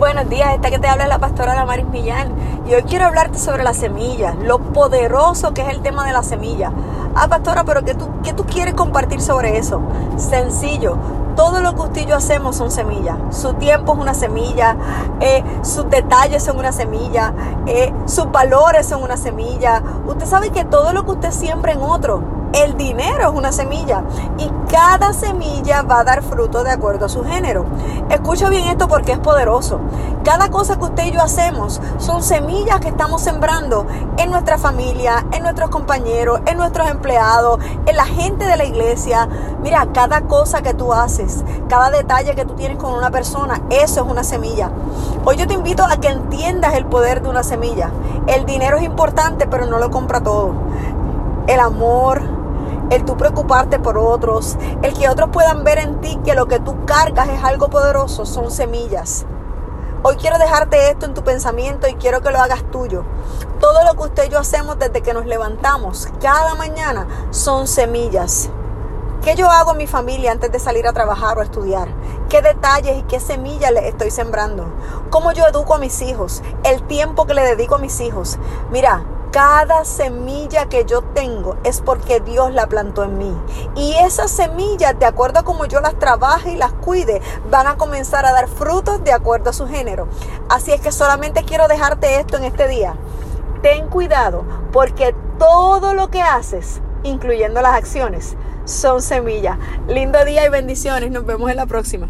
buenos días, esta que te habla es la pastora Damaris Millán y hoy quiero hablarte sobre la semilla, lo poderoso que es el tema de la semilla. Ah, pastora, pero ¿qué tú, qué tú quieres compartir sobre eso? Sencillo, todo lo que usted y yo hacemos son semillas. Su tiempo es una semilla, eh, sus detalles son una semilla, eh, sus valores son una semilla. Usted sabe que todo lo que usted siembra en otro el dinero es una semilla y cada semilla va a dar fruto de acuerdo a su género. Escucha bien esto porque es poderoso. Cada cosa que usted y yo hacemos son semillas que estamos sembrando en nuestra familia, en nuestros compañeros, en nuestros empleados, en la gente de la iglesia. Mira, cada cosa que tú haces, cada detalle que tú tienes con una persona, eso es una semilla. Hoy yo te invito a que entiendas el poder de una semilla. El dinero es importante, pero no lo compra todo. El amor, el tú preocuparte por otros, el que otros puedan ver en ti que lo que tú cargas es algo poderoso, son semillas. Hoy quiero dejarte esto en tu pensamiento y quiero que lo hagas tuyo. Todo lo que usted y yo hacemos desde que nos levantamos cada mañana son semillas. ¿Qué yo hago en mi familia antes de salir a trabajar o a estudiar? ¿Qué detalles y qué semillas le estoy sembrando? ¿Cómo yo educo a mis hijos? El tiempo que le dedico a mis hijos. Mira, cada semilla que yo tengo es porque Dios la plantó en mí. Y esas semillas, de acuerdo a cómo yo las trabaje y las cuide, van a comenzar a dar frutos de acuerdo a su género. Así es que solamente quiero dejarte esto en este día. Ten cuidado porque todo lo que haces, incluyendo las acciones, son semillas. Lindo día y bendiciones. Nos vemos en la próxima.